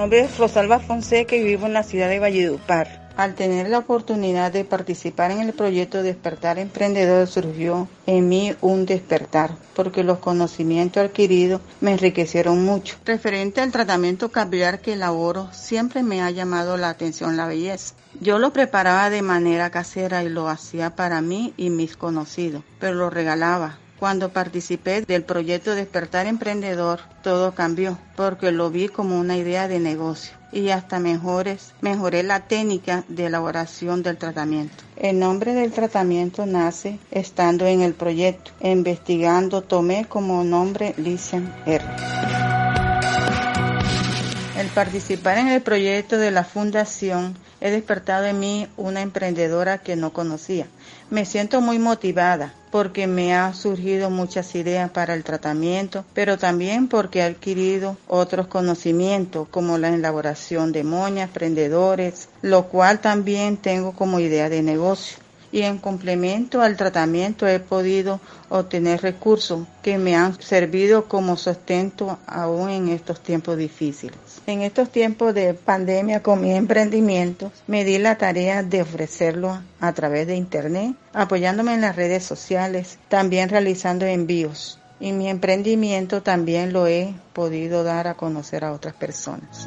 Nombre es Rosalba Fonseca y vivo en la ciudad de Valledupar. Al tener la oportunidad de participar en el proyecto Despertar Emprendedor surgió en mí un despertar, porque los conocimientos adquiridos me enriquecieron mucho. Referente al tratamiento capilar que elaboro, siempre me ha llamado la atención la belleza. Yo lo preparaba de manera casera y lo hacía para mí y mis conocidos, pero lo regalaba cuando participé del proyecto Despertar Emprendedor, todo cambió porque lo vi como una idea de negocio y hasta mejores, mejoré la técnica de elaboración del tratamiento. El nombre del tratamiento nace estando en el proyecto, investigando, tomé como nombre Lician R. El participar en el proyecto de la fundación he despertado en mí una emprendedora que no conocía. Me siento muy motivada porque me han surgido muchas ideas para el tratamiento, pero también porque he adquirido otros conocimientos como la elaboración de moñas, prendedores, lo cual también tengo como idea de negocio y en complemento al tratamiento he podido obtener recursos que me han servido como sustento aún en estos tiempos difíciles. En estos tiempos de pandemia con mi emprendimiento me di la tarea de ofrecerlo a través de internet, apoyándome en las redes sociales, también realizando envíos. Y mi emprendimiento también lo he podido dar a conocer a otras personas.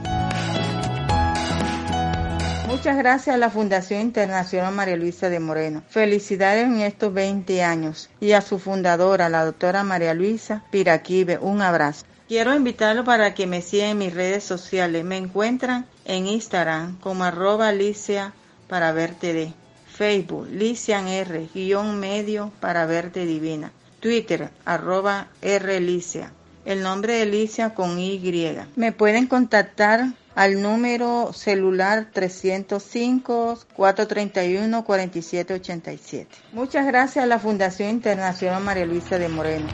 Muchas gracias a la Fundación Internacional María Luisa de Moreno. Felicidades en estos 20 años y a su fundadora, la doctora María Luisa Piraquive. Un abrazo. Quiero invitarlo para que me sigan en mis redes sociales. Me encuentran en Instagram como arroba Alicia para verte de. Facebook, Lician R, guion medio para verte divina. Twitter, arroba R. El nombre de Licia con Y. Me pueden contactar al número celular 305-431-4787. Muchas gracias a la Fundación Internacional María Luisa de Moreno.